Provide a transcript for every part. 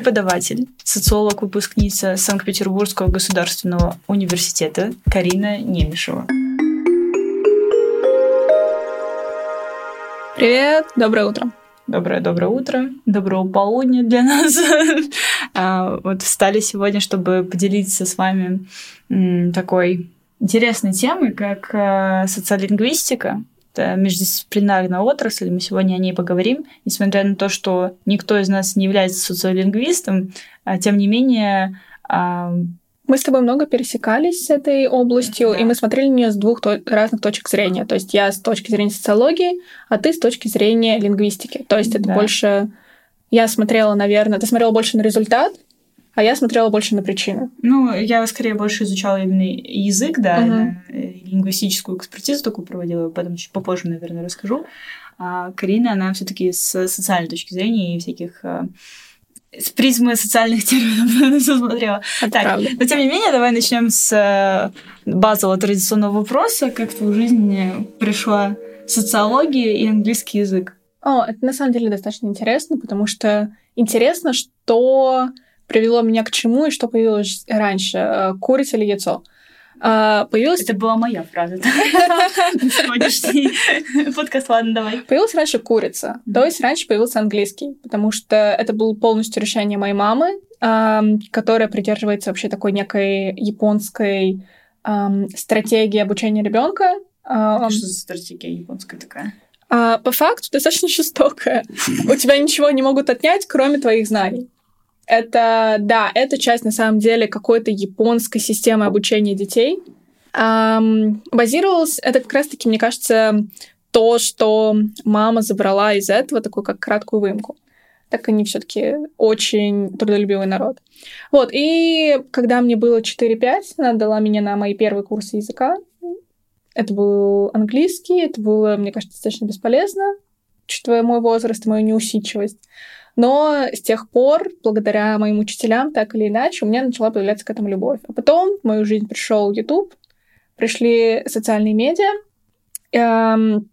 преподаватель, социолог, выпускница Санкт-Петербургского государственного университета Карина Немешева. Привет, доброе утро. Доброе-доброе утро, доброго полудня для нас. А, вот встали сегодня, чтобы поделиться с вами такой интересной темой, как э, социолингвистика. Это междисциплинарная отрасль, мы сегодня о ней поговорим. Несмотря на то, что никто из нас не является социолингвистом, а, тем не менее а, мы с тобой много пересекались с этой областью, да. и мы смотрели на нее с двух то- разных точек зрения. То есть я с точки зрения социологии, а ты с точки зрения лингвистики. То есть это да. больше... Я смотрела, наверное... Ты смотрела больше на результат, а я смотрела больше на причины. Ну, я скорее больше изучала именно язык, да, угу. лингвистическую экспертизу такую проводила, потом чуть попозже, наверное, расскажу. А Карина, она все таки с социальной точки зрения и всяких а, с призмы социальных терминов все смотрела. Это так, правда. но тем не менее, давай начнем с э, базового традиционного вопроса. Как в твою жизнь пришла социология и английский язык? О, это на самом деле достаточно интересно, потому что интересно, что привело меня к чему и что появилось раньше, э, курица или яйцо. А, появилась... Это была моя фраза. Сегодняшний подкаст, ладно, давай. Появилась раньше курица, то есть раньше появился английский, потому что это было полностью решение моей мамы, которая придерживается вообще такой некой японской стратегии обучения ребенка. Что за стратегия японская такая? А, по факту достаточно жестокая. У тебя ничего не могут отнять, кроме твоих знаний. Это, да, это часть, на самом деле, какой-то японской системы обучения детей. Эм, базировалось это как раз-таки, мне кажется, то, что мама забрала из этого, такую как краткую выемку. Так они все таки очень трудолюбивый народ. Вот, и когда мне было 4-5, она дала меня на мои первые курсы языка. Это был английский, это было, мне кажется, достаточно бесполезно, учитывая мой возраст мою неусидчивость. Но с тех пор, благодаря моим учителям, так или иначе, у меня начала появляться к этому любовь. А потом в мою жизнь пришел YouTube, пришли социальные медиа, эм,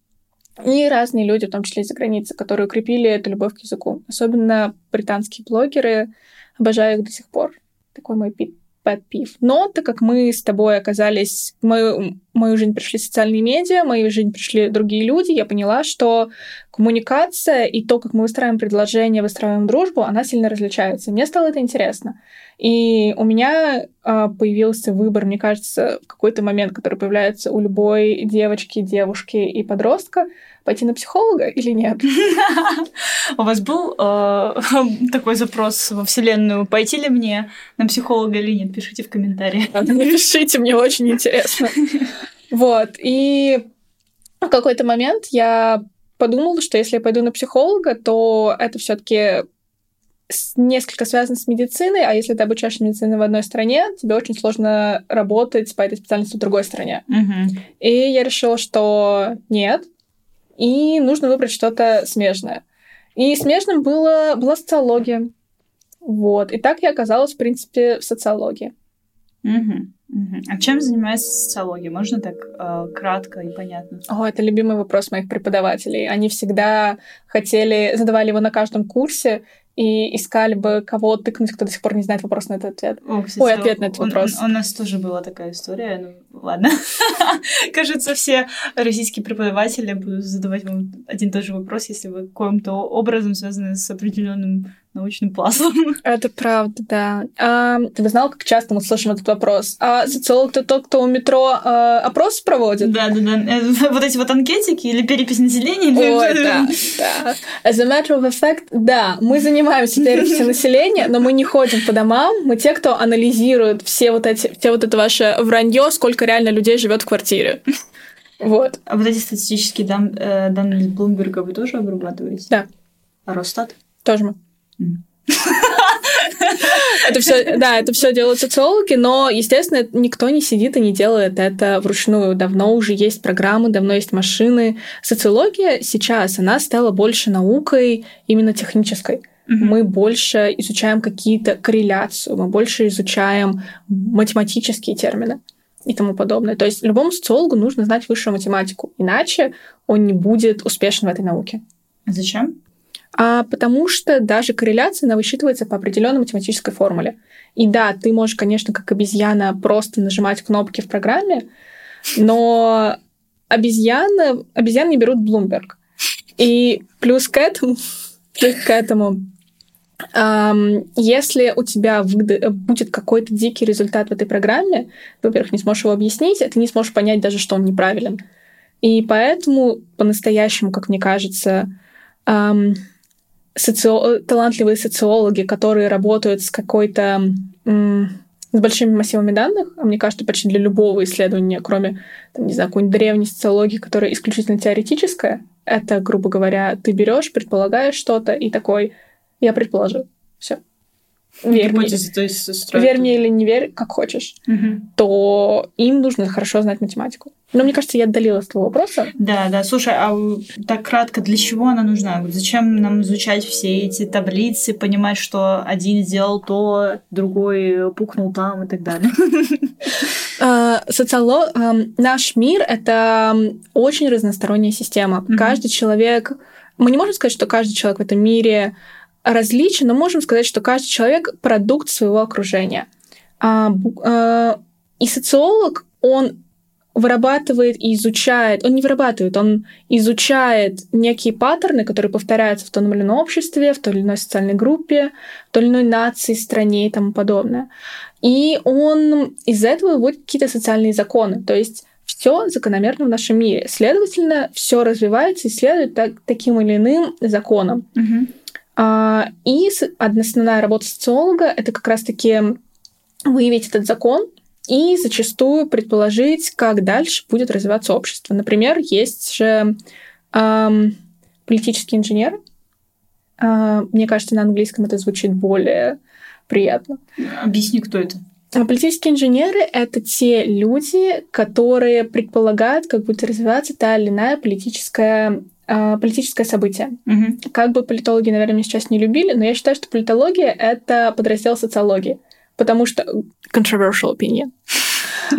и разные люди, в том числе из-за границы, которые укрепили эту любовь к языку. Особенно британские блогеры. Обожаю их до сих пор. Такой мой пит pet peeve. Но так как мы с тобой оказались, в мою, жизнь пришли социальные медиа, мою жизнь пришли другие люди, я поняла, что коммуникация и то, как мы выстраиваем предложение, выстраиваем дружбу, она сильно различается. Мне стало это интересно. И у меня э, появился выбор, мне кажется, какой-то момент, который появляется у любой девочки, девушки и подростка, пойти на психолога или нет. У вас был э, такой запрос во Вселенную, пойти ли мне на психолога или нет? Пишите в комментариях. Напишите, мне очень интересно. Вот, и в какой-то момент я подумала, что если я пойду на психолога, то это все таки несколько связано с медициной, а если ты обучаешь медицину в одной стране, тебе очень сложно работать по этой специальности в другой стране. Угу. И я решила, что нет, и нужно выбрать что-то смежное. И смежным было, была социология. Вот. И так я оказалась, в принципе, в социологии. Угу. Угу. А чем занимается социология? Можно так э, кратко и понятно? О, это любимый вопрос моих преподавателей. Они всегда хотели, задавали его на каждом курсе, и искали бы кого тыкнуть, кто до сих пор не знает вопрос на этот ответ. О, кстати, Ой, ответ на этот он, вопрос. Он, он, у нас тоже была такая история. Ну, ладно. Кажется, все российские преподаватели будут задавать вам один и тот же вопрос, если вы каким-то образом связаны с определенным научным пластом. Это правда, да. А, ты бы знал, как часто мы слышим этот вопрос? А социолог это тот, кто у метро а, опрос проводит? Да, да, да. Вот эти вот анкетики или перепись населения. Ой, да, да. As a matter of fact, да, мы занимаемся переписью населения, но мы не ходим по домам. Мы те, кто анализирует все вот эти, все вот это ваше вранье, сколько реально людей живет в квартире. Вот. А вот эти статистические дан, э, данные из Блумберга вы тоже обрабатываете? Да. А Росстат? Тоже мы. Это все, да, это все делают социологи, но, естественно, никто не сидит и не делает это вручную. Давно уже есть программы, давно есть машины. Социология сейчас, она стала больше наукой именно технической. Мы больше изучаем какие-то корреляцию, мы больше изучаем математические термины и тому подобное. То есть любому социологу нужно знать высшую математику, иначе он не будет успешен в этой науке. А зачем? А потому что даже корреляция, она высчитывается по определенной математической формуле. И да, ты можешь, конечно, как обезьяна просто нажимать кнопки в программе, но обезьяны, обезьяны не берут Bloomberg. И плюс к этому, плюс к этому если у тебя будет какой-то дикий результат в этой программе, во-первых, не сможешь его объяснить, а ты не сможешь понять даже, что он неправилен. И поэтому по-настоящему, как мне кажется, социо... талантливые социологи, которые работают с какой-то с большими массивами данных, а мне кажется, почти для любого исследования, кроме, там, не знаю, какой-нибудь древней социологии, которая исключительно теоретическая, это, грубо говоря, ты берешь, предполагаешь что-то и такой, я предположил, все верь мне, то есть верь мне или не верь, как хочешь, угу. то им нужно хорошо знать математику. Но мне кажется, я отдалилась от твоего вопроса. Да, да. Слушай, а так кратко, для чего она нужна? Зачем нам изучать все эти таблицы, понимать, что один сделал то, другой пукнул там и так далее? А, Социолог... Наш мир — это очень разносторонняя система. Каждый человек... Мы не можем сказать, что каждый человек в этом мире различен, но можем сказать, что каждый человек — продукт своего окружения. А, а, и социолог, он вырабатывает и изучает, он не вырабатывает, он изучает некие паттерны, которые повторяются в том или ином обществе, в той или иной социальной группе, в той или иной нации, стране и тому подобное. И он из этого выводит какие-то социальные законы. То есть все закономерно в нашем мире. Следовательно, все развивается и следует так, таким или иным законам. Угу. А, и основная работа социолога — это как раз-таки выявить этот закон и зачастую предположить, как дальше будет развиваться общество. Например, есть же эм, политический инженер. Э, мне кажется, на английском это звучит более приятно. Объясни, кто это. А политические инженеры — это те люди, которые предполагают, как будет развиваться та или иная политическая политическое событие. Угу. Как бы политологи, наверное, меня сейчас не любили, но я считаю, что политология — это подраздел социологии. Потому что... Controversial opinion.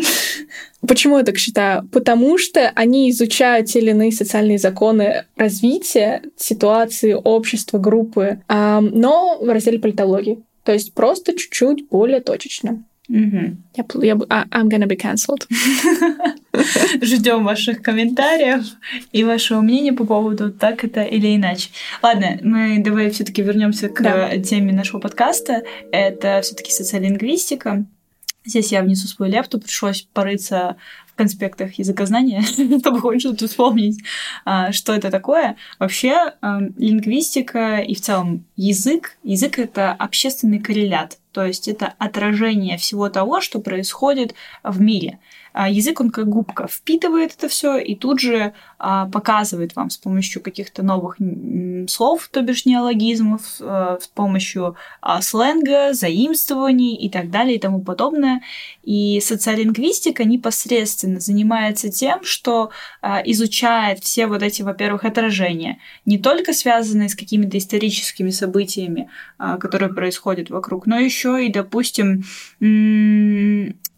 Почему я так считаю? Потому что они изучают те или иные социальные законы развития, ситуации, общества, группы, но в разделе политологии. То есть просто чуть-чуть более точечно. Угу. Я, я, а, I'm gonna be cancelled. Ждем ваших комментариев и вашего мнения по поводу так это или иначе. Ладно, мы давай все-таки вернемся к да. теме нашего подкаста. Это все-таки социолингвистика. Здесь я внесу свой лепту, пришлось порыться конспектах языкознания, чтобы хоть что-то вспомнить, а, что это такое. Вообще, лингвистика и в целом язык, язык — это общественный коррелят, то есть это отражение всего того, что происходит в мире. А язык, он как губка впитывает это все и тут же а, показывает вам с помощью каких-то новых слов, то бишь неологизмов, а, с помощью а, сленга, заимствований и так далее и тому подобное. И социолингвистика непосредственно занимается тем, что а, изучает все вот эти, во-первых, отражения, не только связанные с какими-то историческими событиями, а, которые происходят вокруг, но еще и, допустим,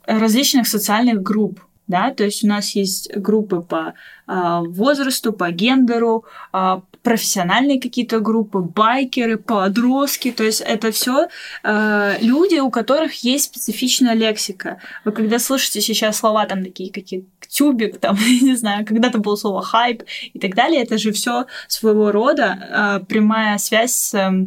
различных социальных групп. Да, то есть у нас есть группы по э, возрасту, по гендеру, э, профессиональные какие-то группы, байкеры, подростки. То есть это все э, люди, у которых есть специфичная лексика. Вы когда слышите сейчас слова там такие, какие тюбик, там, не знаю, когда-то было слово хайп и так далее, это же все своего рода э, прямая связь с э,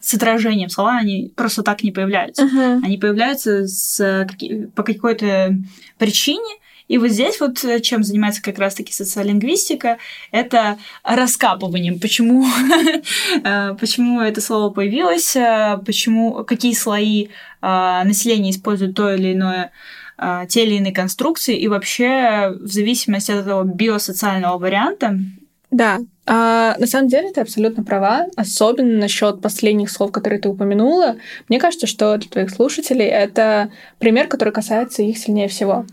с отражением. Слова, они просто так не появляются. Uh-huh. Они появляются с, по какой-то причине, и вот здесь вот э, чем занимается как раз-таки социолингвистика, это раскапыванием, почему, э, почему это слово появилось, э, почему, какие слои населения используют то или иное те или иные конструкции, и вообще в зависимости от этого биосоциального варианта да, а, на самом деле ты абсолютно права, особенно насчет последних слов, которые ты упомянула. Мне кажется, что для твоих слушателей это пример, который касается их сильнее всего.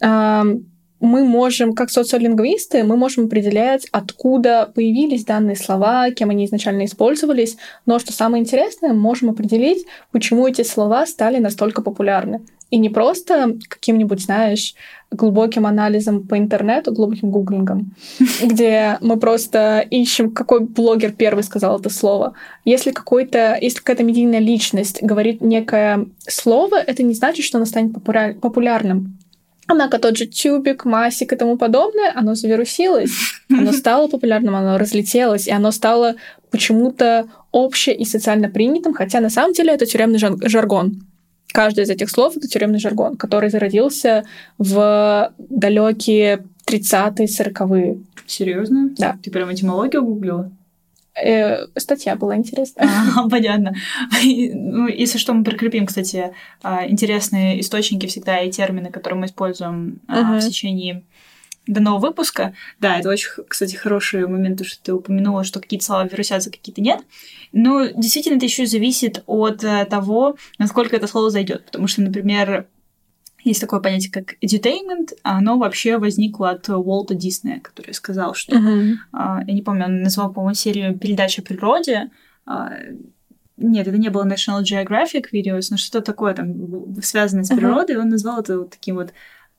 Мы можем, как социолингвисты, мы можем определять, откуда появились данные слова, кем они изначально использовались, но что самое интересное, мы можем определить, почему эти слова стали настолько популярны. И не просто каким-нибудь, знаешь, глубоким анализом по интернету, глубоким гуглингом, где мы просто ищем, какой блогер первый сказал это слово. Если какой-то, если какая-то медийная личность говорит некое слово, это не значит, что оно станет популярным. Однако тот же тюбик, масик и тому подобное, оно завирусилось, оно стало популярным, оно разлетелось, и оно стало почему-то обще и социально принятым, хотя на самом деле это тюремный жаргон. Каждое из этих слов — это тюремный жаргон, который зародился в далекие 30-е, 40-е. Серьезно? Да. Ты прям этимологию гуглила? Э, статья была интересная. А, понятно. Ну, если что, мы прикрепим, кстати, а, интересные источники всегда и термины, которые мы используем uh-huh. в течение данного выпуска. Да, это очень, кстати, хороший момент, что ты упомянула, что какие-то слова вирусятся, какие-то нет. Но действительно это еще зависит от э, того, насколько это слово зайдет. Потому что, например, есть такое понятие, как edutainment, а оно вообще возникло от Уолта Диснея, который сказал, что... Uh-huh. Я не помню, он назвал, по-моему, серию передач о природе. А, нет, это не было National Geographic Videos, но что-то такое там связанное с природой. Uh-huh. Он назвал это вот таким вот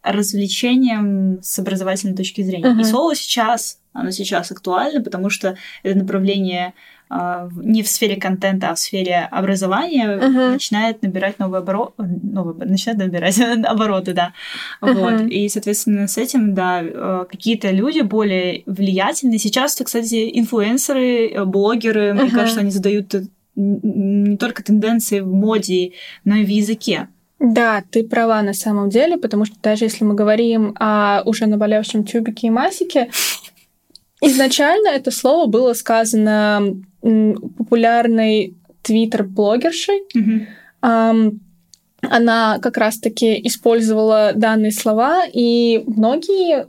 развлечением с образовательной точки зрения. Uh-huh. И слово сейчас, оно сейчас актуально, потому что это направление не в сфере контента, а в сфере образования uh-huh. начинает набирать новые обороты, новые, начинает набирать обороты, да. Uh-huh. Вот. И, соответственно, с этим, да, э, какие-то люди более влиятельные. Сейчас, кстати, инфлюенсеры, э, блогеры, uh-huh. мне кажется, они задают не только тенденции в моде, но и в языке. Да, ты права на самом деле, потому что даже если мы говорим о уже наболевшем тюбике и масике, изначально это слово было сказано популярной твиттер-блогершей. Mm-hmm. Она как раз-таки использовала данные слова, и многие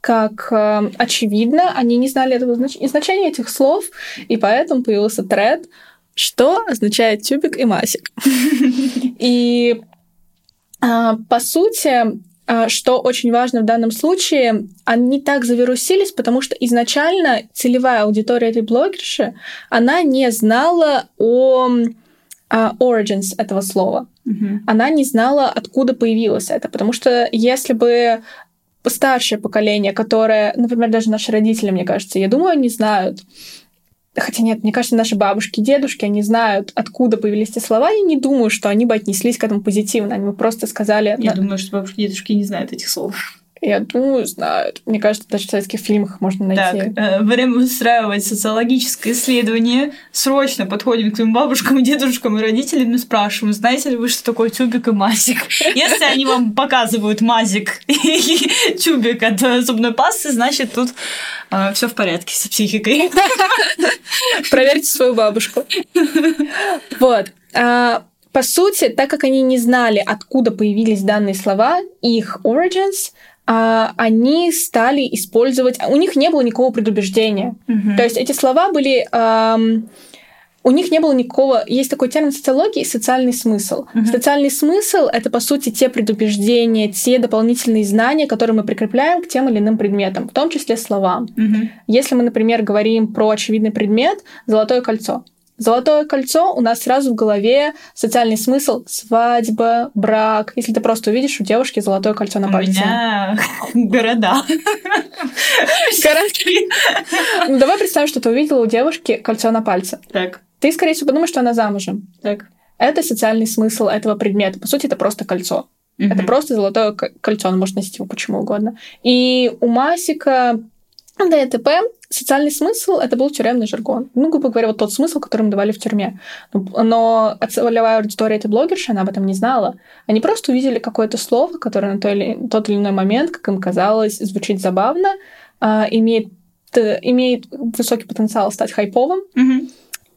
как э, очевидно, они не знали этого знач... значения этих слов, и поэтому появился тред, что означает тюбик и масик. И а, по сути, что очень важно в данном случае, они так завирусились, потому что изначально целевая аудитория этой блогерши, она не знала о uh, origins этого слова. Mm-hmm. Она не знала, откуда появилось это. Потому что если бы старшее поколение, которое, например, даже наши родители, мне кажется, я думаю, они знают, Хотя нет, мне кажется, наши бабушки, дедушки, они знают, откуда появились эти слова. Я не думаю, что они бы отнеслись к этому позитивно. Они бы просто сказали... Я да. думаю, что бабушки, дедушки не знают этих слов. Я думаю, знают. Мне кажется, даже в советских фильмах можно найти. Так, э, время устраивать социологическое исследование. Срочно подходим к своим бабушкам, дедушкам и родителям и спрашиваем, знаете ли вы, что такое тюбик и мазик? Если они вам показывают мазик и тюбик от зубной пасты, значит, тут э, все в порядке с психикой. Проверьте свою бабушку. Вот. А, по сути, так как они не знали, откуда появились данные слова, их origins, они стали использовать... У них не было никакого предубеждения. Mm-hmm. То есть эти слова были... Эм, у них не было никакого... Есть такой термин социологии — социальный смысл. Mm-hmm. Социальный смысл — это, по сути, те предубеждения, те дополнительные знания, которые мы прикрепляем к тем или иным предметам, в том числе словам. Mm-hmm. Если мы, например, говорим про очевидный предмет — золотое кольцо. Золотое кольцо у нас сразу в голове социальный смысл свадьба, брак. Если ты просто увидишь у девушки золотое кольцо на пальце. У меня города. Ну, давай представим, что ты увидела у девушки кольцо на пальце. Так. Ты, скорее всего, подумаешь, что она замужем. Так. Это социальный смысл этого предмета. По сути, это просто кольцо. Это просто золотое кольцо, он может носить его почему угодно. И у Масика ДТП социальный смысл это был тюремный жаргон. Ну, грубо говоря, вот тот смысл, который мы давали в тюрьме. Но целевая аудитория этой блогерши, она об этом не знала. Они просто увидели какое-то слово, которое на тот или, тот или иной момент, как им казалось, звучит забавно, э, имеет, э, имеет высокий потенциал стать хайповым. Mm-hmm.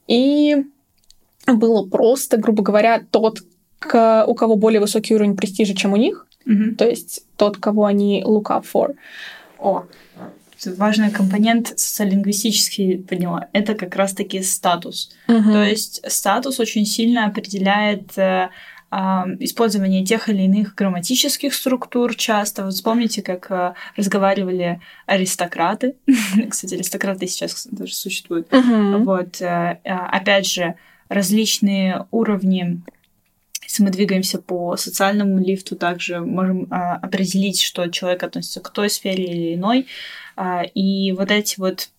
И было просто, грубо говоря, тот, к, у кого более высокий уровень престижа, чем у них, mm-hmm. то есть тот, кого они look up for. О, важный компонент социолингвистический поняла, это как раз-таки статус. Угу. То есть статус очень сильно определяет э, использование тех или иных грамматических структур часто. Вот вспомните, как а, разговаривали аристократы. Кстати, аристократы сейчас даже существуют. Uh-huh. Вот, а, опять же, различные уровни если мы двигаемся по социальному лифту, также можем а, определить, что человек относится к той сфере или иной. А, и вот эти вот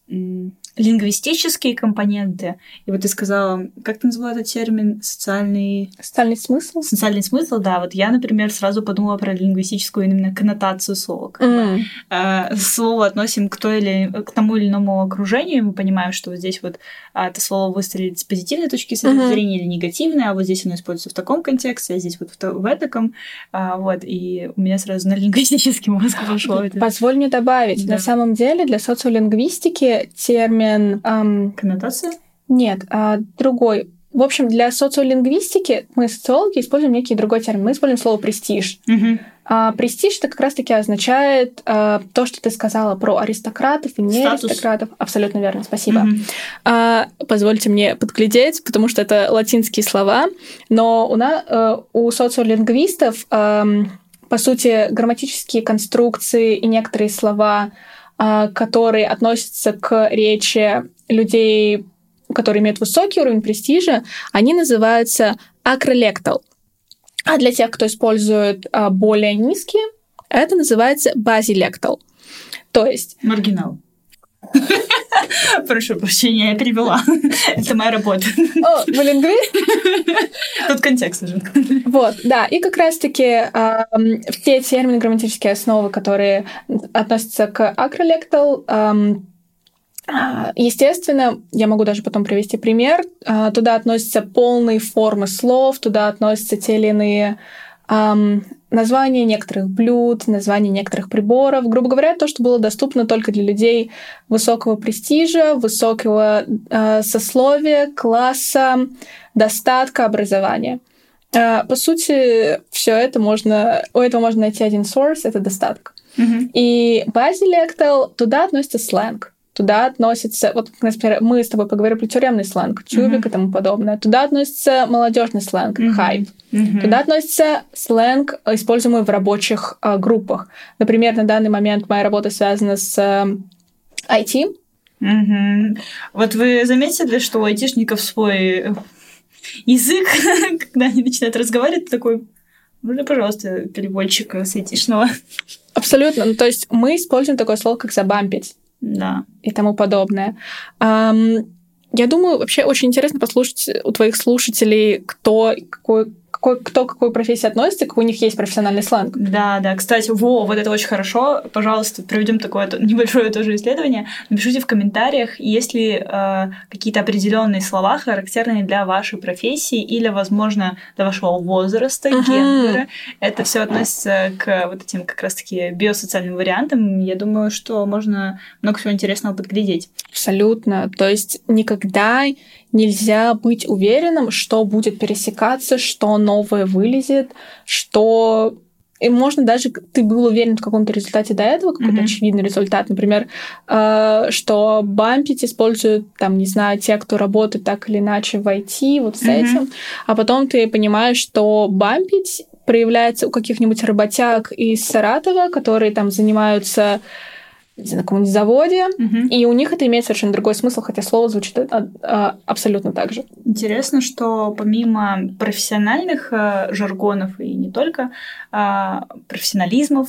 лингвистические компоненты. И вот ты сказала, как ты назвала этот термин? Социальный... Социальный смысл? Социальный смысл, да. Вот я, например, сразу подумала про лингвистическую именно коннотацию слова. Mm. Э, слово относим к, той или, к тому или иному окружению, и мы понимаем, что вот здесь вот а, это слово выстрелит с позитивной точки mm-hmm. зрения или негативной, а вот здесь оно используется в таком контексте, а здесь вот в, в этом. А, вот, и у меня сразу на лингвистический мозг пошло. Позволь мне добавить. Да. На самом деле для социолингвистики термин термин... Эм, Коннотация? Нет, а, другой. В общем, для социолингвистики мы, социологи, используем некий другой термин. Мы используем слово «престиж». Угу. А, престиж это как раз-таки означает а, то, что ты сказала про аристократов и не Статус. аристократов. Абсолютно верно, спасибо. Угу. А, позвольте мне подглядеть, потому что это латинские слова, но у, нас, э, у социолингвистов, по сути, грамматические конструкции и некоторые слова а, которые относятся к речи людей, которые имеют высокий уровень престижа, они называются акролектал. А для тех, кто использует а, более низкие, это называется базилектал. То есть... Маргинал. Прошу прощения, я перевела. Это моя работа. О, вы лингвист? Тут контекст нужен. Вот, да. И как раз-таки э, все термины грамматические основы, которые относятся к акролектал, э, Естественно, я могу даже потом привести пример. Туда относятся полные формы слов, туда относятся те или иные название некоторых блюд, название некоторых приборов. Грубо говоря, то, что было доступно только для людей высокого престижа, высокого э, сословия, класса, достатка, образования. Э, по сути, все это можно, у этого можно найти один source, это достаток. Mm-hmm. И базилектал, туда относится сленг. Туда относится, вот, например, мы с тобой поговорили про тюремный сленг, чубик mm-hmm. и тому подобное. Туда относится молодежный сленг, mm-hmm. хайп. Mm-hmm. Туда относится сленг, используемый в рабочих э, группах. Например, на данный момент моя работа связана с э, IT. Mm-hmm. Вот вы заметили, что у айтишников свой э, язык, когда они начинают разговаривать, такой можно, пожалуйста, переводчика с айтишного? Абсолютно. Ну, то есть мы используем такое слово, как забампить да. и тому подобное. Я думаю, вообще очень интересно послушать у твоих слушателей, кто какой какой, кто к какой профессии относится, какой у них есть профессиональный сленг. Да, да. Кстати, во, вот это очень хорошо. Пожалуйста, проведем такое небольшое тоже исследование. Напишите в комментариях, есть ли э, какие-то определенные слова, характерные для вашей профессии или, возможно, для вашего возраста, uh-huh. гендера. Это все относится к вот этим как раз-таки биосоциальным вариантам. Я думаю, что можно много всего интересного подглядеть. Абсолютно. То есть никогда нельзя быть уверенным, что будет пересекаться, что новое вылезет, что и можно даже ты был уверен в каком-то результате до этого, какой-то mm-hmm. очевидный результат, например, э, что бампить используют, там, не знаю, те, кто работает так или иначе в IT, вот с mm-hmm. этим, а потом ты понимаешь, что бампить проявляется у каких-нибудь работяг из Саратова, которые там занимаются на каком-нибудь заводе, угу. и у них это имеет совершенно другой смысл, хотя слово звучит а, а, абсолютно так же. Интересно, что помимо профессиональных а, жаргонов и не только а, профессионализмов,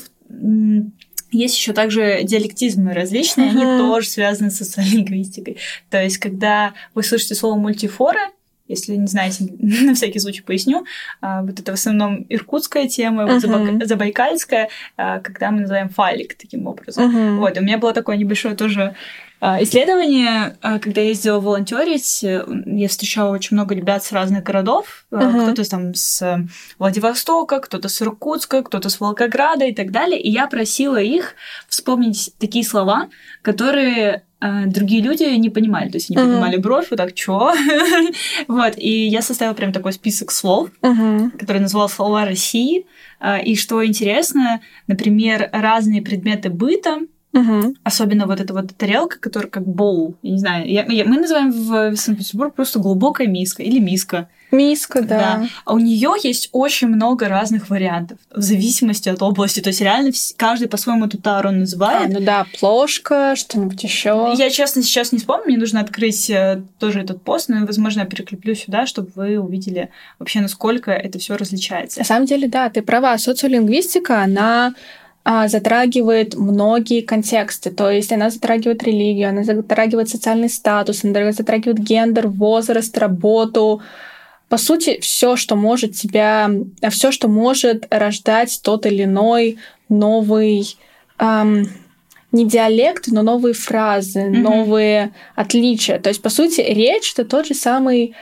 есть еще также диалектизмы различные, uh-huh. они тоже связаны с социолингвистикой. То есть, когда вы слышите слово мультифора, если не знаете, на всякий случай поясню. А, вот это в основном иркутская тема, uh-huh. вот забайкальская, а, когда мы называем файлик таким образом. Uh-huh. Вот, у меня было такое небольшое тоже а, исследование, когда я ездила волонтерить, э, я встречала очень много ребят с разных городов. Uh-huh. Кто-то там с Владивостока, кто-то с Иркутска, кто-то с Волгограда и так далее. И я просила их вспомнить такие слова, которые другие люди не понимали, то есть они uh-huh. поднимали бровь, вот так, чё? вот, и я составила прям такой список слов, uh-huh. который называл «Слова России», а, и что интересно, например, разные предметы быта, uh-huh. особенно вот эта вот тарелка, которая как боул, я не знаю, я, я, мы называем в Санкт-Петербурге просто глубокая миска или миска, Миска, да. да. А у нее есть очень много разных вариантов в зависимости от области. То есть реально каждый по-своему эту тару называет. А, ну да, плошка, что-нибудь еще. Я, честно, сейчас не вспомню. Мне нужно открыть э, тоже этот пост, но, возможно, я перекреплю сюда, чтобы вы увидели вообще, насколько это все различается. На самом деле, да, ты права. Социолингвистика, она а, затрагивает многие контексты. То есть она затрагивает религию, она затрагивает социальный статус, она затрагивает гендер, возраст, работу, по сути, все, что может тебя, все, что может рождать тот или иной новый эм, не диалект, но новые фразы, mm-hmm. новые отличия. То есть, по сути, речь это тот же самый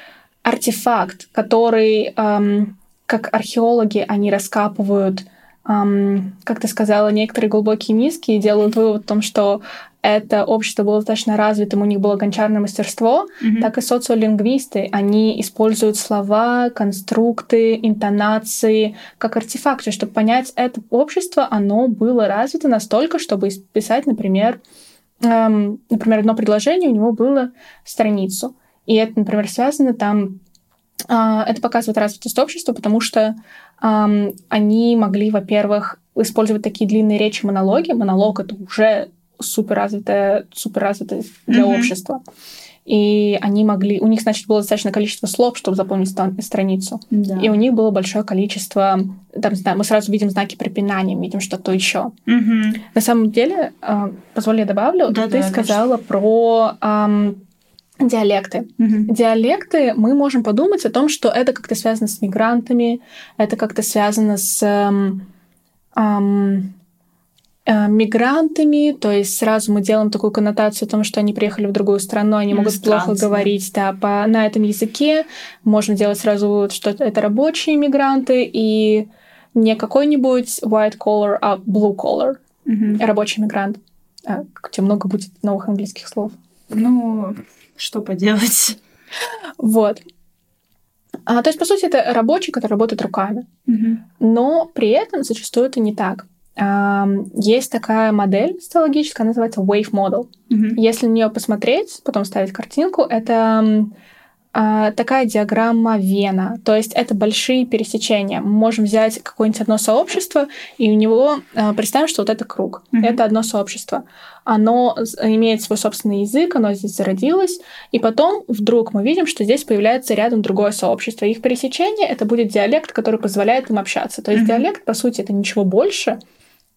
артефакт, который, эм, как археологи, они раскапывают Um, как ты сказала, некоторые глубокие низкие делают вывод о том, что это общество было достаточно развитым, у них было гончарное мастерство, mm-hmm. так и социолингвисты, они используют слова, конструкты, интонации как артефакты, чтобы понять, это общество, оно было развито настолько, чтобы писать, например, эм, например, одно предложение у него было страницу. И это, например, связано там э, это показывает развитость общества, потому что они могли, во-первых, использовать такие длинные речи, монологи. Монолог — это уже супер развитая для mm-hmm. общества. И они могли... У них, значит, было достаточно количество слов, чтобы запомнить страницу. Да. И у них было большое количество... Там, не знаю, мы сразу видим знаки препинания, видим что-то еще. Угу. На самом деле, э, позволь, я добавлю, да, ты да, сказала конечно. про... Эм, диалекты. Mm-hmm. Диалекты, мы можем подумать о том, что это как-то связано с мигрантами, это как-то связано с эм, эм, Э, мигрантами, то есть сразу мы делаем такую коннотацию о том, что они приехали в другую страну, они могут плохо говорить да, по, на этом языке. Можно делать сразу вывод, что это рабочие мигранты и не какой-нибудь white collar, а blue collar, mm-hmm. рабочий мигрант. А, где много будет новых английских слов. Ну, что поделать. Вот. А, то есть, по сути, это рабочий, который работает руками. Mm-hmm. Но при этом зачастую это не так. Есть такая модель социологическая, называется Wave Model. Mm-hmm. Если на нее посмотреть, потом ставить картинку, это а, такая диаграмма Вена. То есть это большие пересечения. Мы можем взять какое-нибудь одно сообщество, и у него а, представим, что вот это круг. Mm-hmm. Это одно сообщество. Оно имеет свой собственный язык, оно здесь зародилось, и потом вдруг мы видим, что здесь появляется рядом другое сообщество. Их пересечение это будет диалект, который позволяет им общаться. То есть mm-hmm. диалект, по сути, это ничего больше,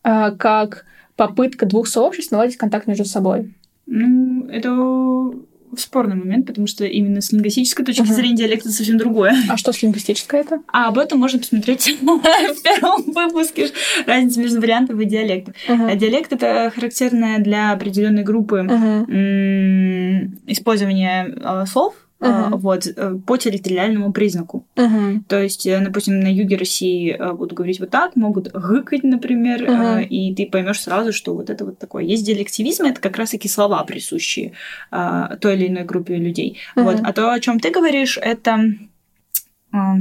а, как попытка двух сообществ наладить контакт между собой? Ну, это спорный момент, потому что именно с лингвистической точки uh-huh. зрения диалект это совсем другое. А что с лингвистической это? А об этом можно посмотреть в первом выпуске разница между вариантом и диалектом. Uh-huh. Диалект это характерное для определенной группы uh-huh. использования а, слов uh-huh. вот, э, по территориальному признаку. Uh-huh. То есть, э, допустим, на юге России э, будут говорить вот так, могут гыкать, например, uh-huh. и ты поймешь сразу, что вот это вот такое. Есть диалективизм, это как раз-таки слова, присущие той или иной группе людей. Uh-huh. Вот. А то, о чем ты говоришь, это,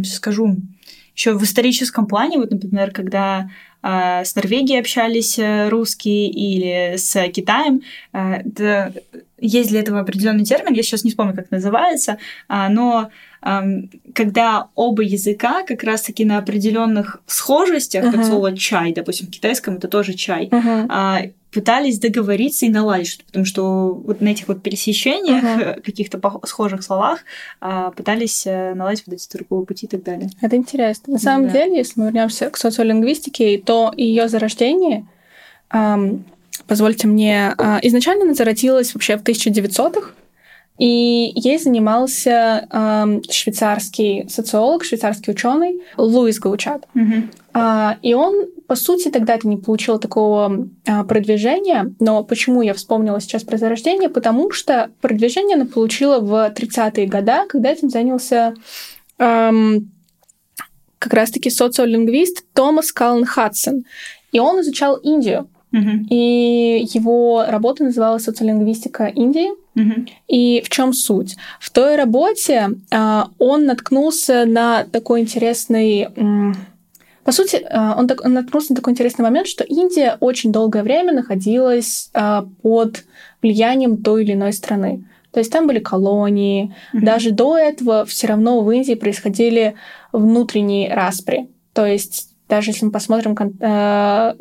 скажу, еще в историческом плане, вот, например, когда с Норвегией общались русские или с Китаем, это есть для этого определенный термин, я сейчас не вспомню, как называется, а, но когда оба языка как раз-таки на определенных схожестях, uh-huh. как слово чай, допустим, в китайском это тоже чай, uh-huh. пытались договориться и наладить что-то, потому что вот на этих вот пересечениях, uh-huh. каких-то схожих словах пытались э, наладить вот эти торговые пути и так далее. Это интересно. На самом да. деле, если мы вернемся к социолингвистике, то ее зарождение позвольте мне, а, изначально она зародилась вообще в 1900-х, и ей занимался э, швейцарский социолог, швейцарский ученый Луис Гаучат. Mm-hmm. Э, и он, по сути, тогда это не получил такого э, продвижения. Но почему я вспомнила сейчас про зарождение? Потому что продвижение она получила в 30-е годы, когда этим занялся э, как раз-таки социолингвист Томас Каллен Хадсон. И он изучал Индию. И его работа называлась «Социолингвистика Индии». И в чем суть? В той работе э, он наткнулся на такой интересный... По сути, э, он, так, он наткнулся на такой интересный момент, что Индия очень долгое время находилась э, под влиянием той или иной страны. То есть там были колонии. Mm-hmm. Даже до этого все равно в Индии происходили внутренние распри. То есть даже если мы посмотрим, э,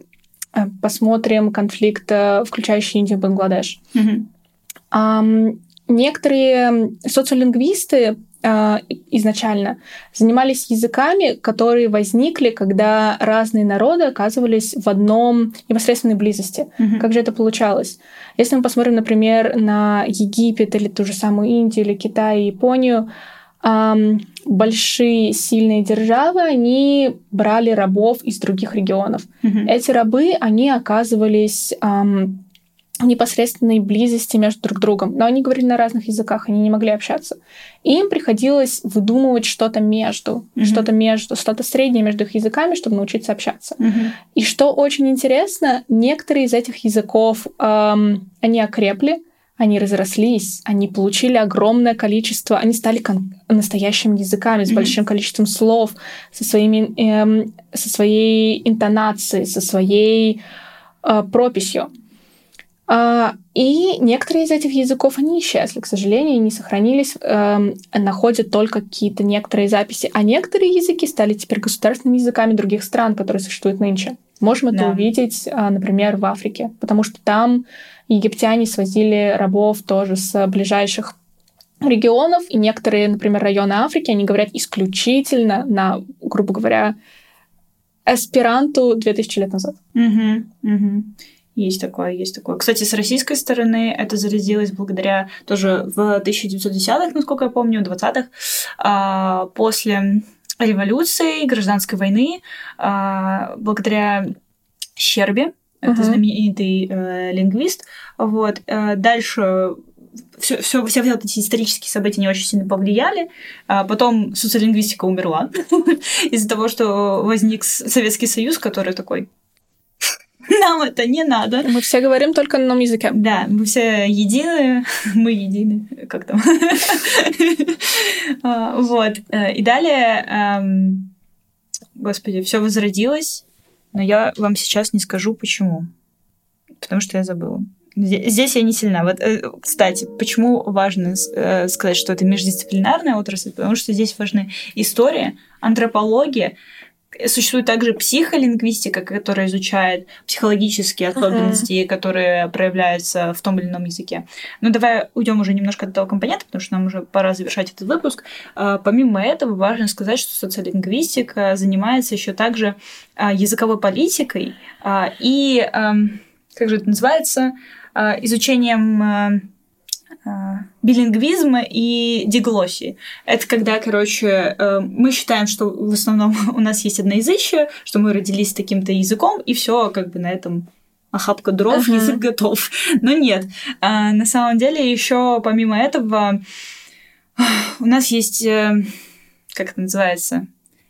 посмотрим конфликт, э, включающий Индию и Бангладеш. Mm-hmm. Некоторые социолингвисты а, изначально занимались языками, которые возникли, когда разные народы оказывались в одном непосредственной близости. Mm-hmm. Как же это получалось? Если мы посмотрим, например, на Египет или ту же самую Индию или Китай и Японию, большие сильные державы, они брали рабов из других регионов. Mm-hmm. Эти рабы, они оказывались непосредственной близости между друг другом, но они говорили на разных языках, они не могли общаться. И им приходилось выдумывать что-то между, mm-hmm. что-то между, что-то среднее между их языками, чтобы научиться общаться. Mm-hmm. И что очень интересно, некоторые из этих языков эм, они окрепли, они разрослись, они получили огромное количество, они стали настоящими языками с mm-hmm. большим количеством слов, со своими, эм, со своей интонацией, со своей э, прописью. А, и некоторые из этих языков, они исчезли, к сожалению, не сохранились, эм, находят только какие-то некоторые записи. А некоторые языки стали теперь государственными языками других стран, которые существуют нынче. Можем это да. увидеть, а, например, в Африке, потому что там египтяне свозили рабов тоже с ближайших регионов, и некоторые, например, районы Африки, они говорят исключительно на, грубо говоря, эсперанту 2000 лет назад. Угу, угу. Есть такое, есть такое. Кстати, с российской стороны это зародилось благодаря тоже в 1910-х, насколько я помню, 20-х, а, после революции, гражданской войны, а, благодаря Щербе, это uh-huh. знаменитый э, лингвист, вот, э, дальше все, все, все вот эти исторические события не очень сильно повлияли. А потом социолингвистика умерла из-за того, что возник Советский Союз, который такой Нам это не надо. Мы все говорим только на одном языке. Да, мы все едины, мы едины, как там. А, вот. Э, и далее, эм, господи, все возродилось, но я вам сейчас не скажу, почему. Потому что я забыла. Здесь я не сильна. Вот, э, кстати, почему важно э, сказать, что это междисциплинарная отрасль? Потому что здесь важны история, антропология, Существует также психолингвистика, которая изучает психологические особенности, uh-huh. которые проявляются в том или ином языке. Но ну, давай уйдем уже немножко от этого компонента, потому что нам уже пора завершать этот выпуск. А, помимо этого, важно сказать, что социолингвистика занимается еще также а, языковой политикой а, и, как же это называется, изучением билингвизм и диглоссии. Это когда, короче, э, мы считаем, что в основном у нас есть одноязычие, что мы родились таким-то языком, и все как бы на этом охапка дров, uh-huh. язык готов. Но нет. А, на самом деле, еще помимо этого, у нас есть, э, как это называется,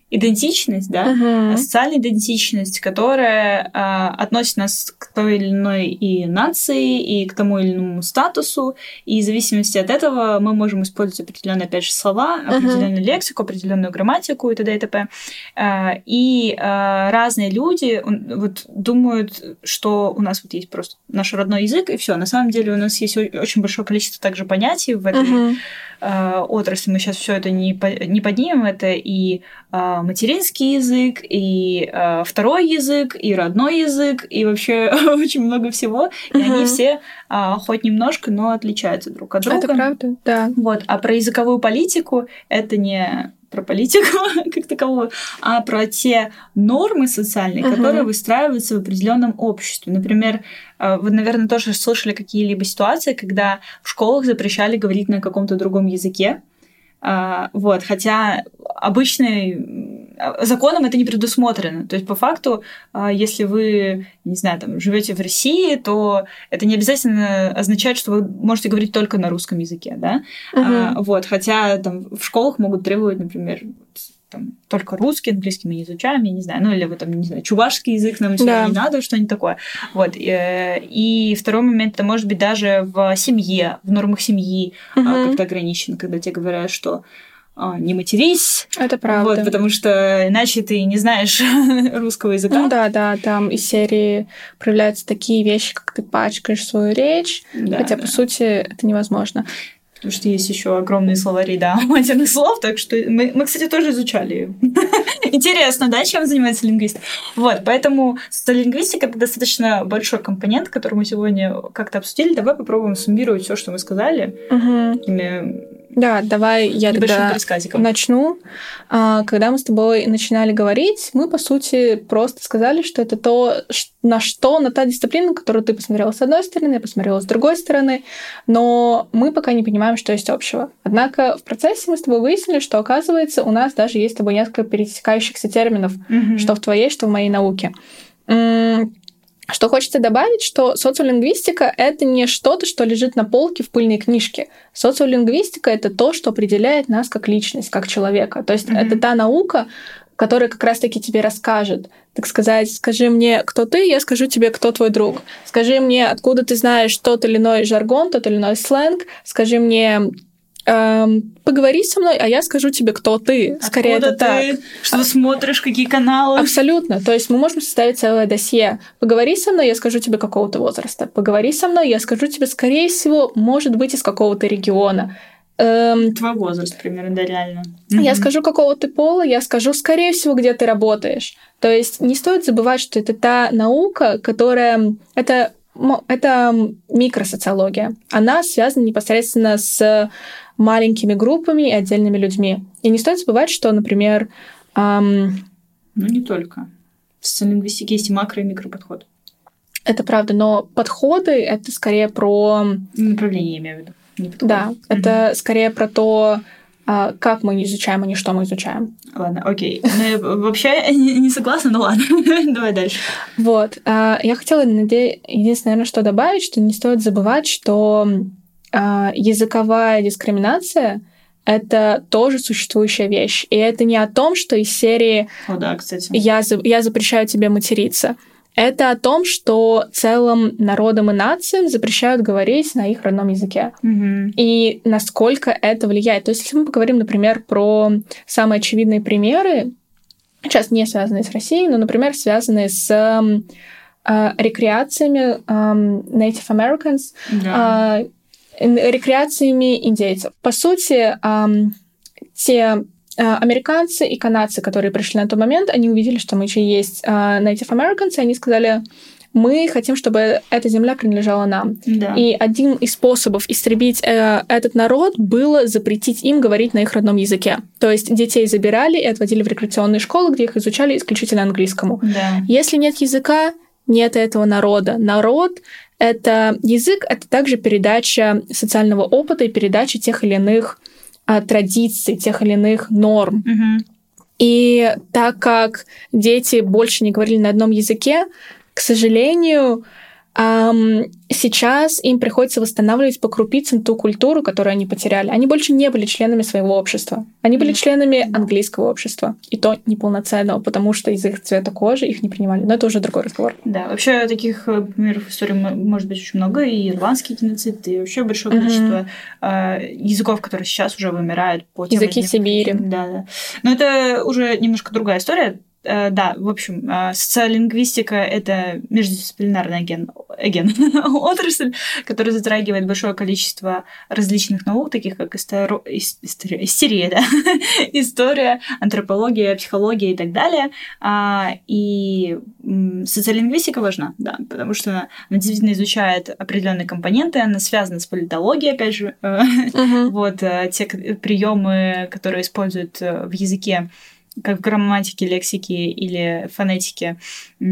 идентичность, да, uh-huh. социальная идентичность, которая а, относит нас к той или иной и нации, и к тому или иному статусу, и в зависимости от этого мы можем использовать определенные, опять же, слова, определенную uh-huh. лексику, определенную грамматику и т.д. и т.п. А, и а, разные люди вот думают, что у нас вот есть просто наш родной язык, и все. На самом деле у нас есть очень большое количество также понятий в этой uh-huh. а, отрасли. Мы сейчас все это не, по, не поднимем, это и а, материнский язык, и а, второй язык, и родной язык, и вообще очень много всего. И угу. они все а, хоть немножко, но отличаются друг от друга. Это правда, да. Вот. А про языковую политику это не про политику как таковую, а про те нормы социальные, uh-huh. которые выстраиваются в определенном обществе. Например, вы, наверное, тоже слышали какие-либо ситуации, когда в школах запрещали говорить на каком-то другом языке. А, вот, хотя обычный законом это не предусмотрено. То есть, по факту, а, если вы, не знаю, там, живете в России, то это не обязательно означает, что вы можете говорить только на русском языке, да? Uh-huh. А, вот, хотя там в школах могут требовать, например, там, только русский, английский мы не изучаем, я не знаю, ну или вы там, не знаю, чувашский язык нам да. не надо, что-нибудь такое. Вот. Э, и второй момент, это может быть даже в семье, в нормах семьи угу. как-то ограничено, когда тебе говорят, что а, не матерись. Это правда. Вот, потому что иначе ты не знаешь русского языка. Ну да, да, там из серии проявляются такие вещи, как ты пачкаешь свою речь, да, хотя, да. по сути, это невозможно. Потому что есть еще огромные словари, да, матерных слов, так что мы, мы кстати, тоже изучали. Интересно, да, чем занимается лингвист? Вот, поэтому социолингвистика — это достаточно большой компонент, который мы сегодня как-то обсудили. Давай попробуем суммировать все, что мы сказали. Такими да, давай я тогда начну. А, когда мы с тобой начинали говорить, мы, по сути, просто сказали, что это то, на что, на та дисциплина, которую ты посмотрела с одной стороны, я посмотрела с другой стороны, но мы пока не понимаем, что есть общего. Однако в процессе мы с тобой выяснили, что, оказывается, у нас даже есть с тобой несколько пересекающихся терминов, mm-hmm. что в твоей, что в моей науке. Что хочется добавить, что социолингвистика — это не что-то, что лежит на полке в пыльной книжке. Социолингвистика — это то, что определяет нас как личность, как человека. То есть mm-hmm. это та наука, которая как раз-таки тебе расскажет, так сказать, скажи мне, кто ты, я скажу тебе, кто твой друг. Скажи мне, откуда ты знаешь тот или иной жаргон, тот или иной сленг. Скажи мне, эм, поговори со мной, а я скажу тебе, кто ты. Скорее Откуда это ты? так. Что смотришь, какие каналы? Абсолютно. То есть мы можем составить целое досье. Поговори со мной, я скажу тебе какого-то возраста. Поговори со мной, я скажу тебе, скорее всего, может быть, из какого-то региона. Эм, Твой возраст примерно, да, реально. Я угу. скажу, какого ты пола, я скажу, скорее всего, где ты работаешь. То есть не стоит забывать, что это та наука, которая... Это, это микросоциология. Она связана непосредственно с маленькими группами и отдельными людьми. И не стоит забывать, что, например... Эм... Ну, не только. В социолингвистике есть и макро- и микроподход. Это правда, но подходы — это скорее про... Направление, я имею в виду. Не подходы. Да, mm-hmm. это скорее про то, а, как мы изучаем, а не что мы изучаем. Ладно, окей. Ну, вообще не согласна, но ладно. Давай дальше. Вот. А, я хотела, единственное, наверное, что добавить, что не стоит забывать, что языковая дискриминация это тоже существующая вещь. И это не о том, что из серии О, да, кстати. Я, я запрещаю тебе материться. Это о том, что целым народам и нациям запрещают говорить на их родном языке. Mm-hmm. И насколько это влияет. То есть, если мы поговорим, например, про самые очевидные примеры, сейчас не связанные с Россией, но, например, связанные с э, рекреациями э, Native Americans, yeah. э, рекреациями индейцев. По сути, те а, американцы и канадцы, которые пришли на тот момент, они увидели, что мы еще есть а, Native Americans, и они сказали, мы хотим, чтобы эта земля принадлежала нам. Да. И один из способов истребить э, этот народ было запретить им говорить на их родном языке. То есть детей забирали и отводили в рекреационные школы, где их изучали исключительно английскому. Да. Если нет языка, нет этого народа. Народ это язык, это также передача социального опыта и передача тех или иных а, традиций, тех или иных норм. Mm-hmm. И так как дети больше не говорили на одном языке, к сожалению, сейчас им приходится восстанавливать по крупицам ту культуру, которую они потеряли. Они больше не были членами своего общества. Они были членами английского общества. И то неполноценного, потому что из их цвета кожи их не принимали. Но это уже другой разговор. Да, вообще таких э, примеров истории может быть очень много. И ирландский геноцид, и вообще большое количество э, языков, которые сейчас уже вымирают по тем Языки Сибири. Да, да. Но это уже немножко другая история. Э, да, в общем, э, социолингвистика — это междисциплинарная ген, ген, отрасль, которая затрагивает большое количество различных наук, таких как история, история, истерия, да? история, антропология, психология и так далее. А, и социолингвистика важна, да, потому что она действительно изучает определенные компоненты, она связана с политологией, опять же. Uh-huh. Вот те приемы, которые используют в языке как в грамматике, лексике или фонетике те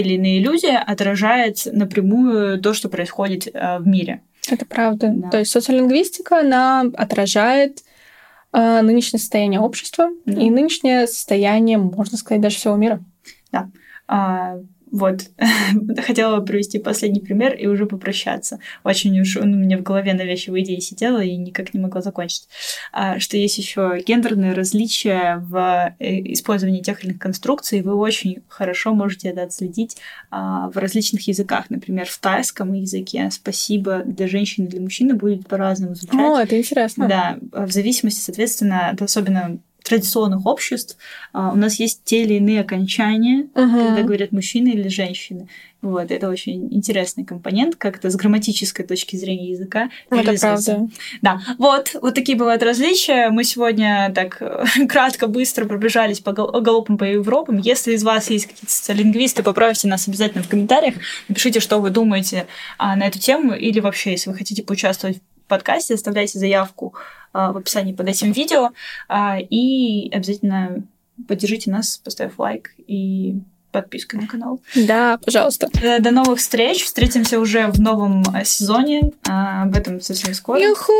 или иные люди отражает напрямую то, что происходит э, в мире. Это правда. Да. То есть социолингвистика, она отражает э, нынешнее состояние общества да. и нынешнее состояние, можно сказать, даже всего мира. Да. Вот, хотела привести последний пример и уже попрощаться. Очень уж он у меня в голове навязчивая идея сидела и никак не могла закончить. А, что есть еще гендерные различия в э, использовании тех или иных конструкций, вы очень хорошо можете это отследить а, в различных языках. Например, в тайском языке «спасибо» для женщины и для мужчины будет по-разному звучать. О, это интересно. Да, в зависимости, соответственно, это особенно традиционных обществ а, у нас есть те или иные окончания, uh-huh. когда говорят мужчины или женщины. Вот, это очень интересный компонент, как-то с грамматической точки зрения языка. Это правда. Да, вот, вот такие бывают различия. Мы сегодня так кратко, быстро пробежались по галопам по Европам. Если из вас есть какие-то социолингвисты, поправьте нас обязательно в комментариях. Напишите, что вы думаете а, на эту тему, или вообще, если вы хотите поучаствовать подкасте, оставляйте заявку а, в описании под этим видео. А, и обязательно поддержите нас, поставив лайк и подпиской на канал. Да, пожалуйста. Э, до новых встреч. Встретимся уже в новом э, сезоне. А, об этом совсем скоро. Юху!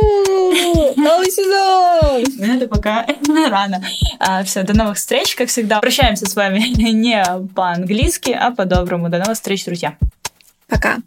Новый сезон! Ну, это пока рано. Все, до новых встреч. Как всегда, прощаемся с вами не по-английски, а по-доброму. До новых встреч, друзья. Пока.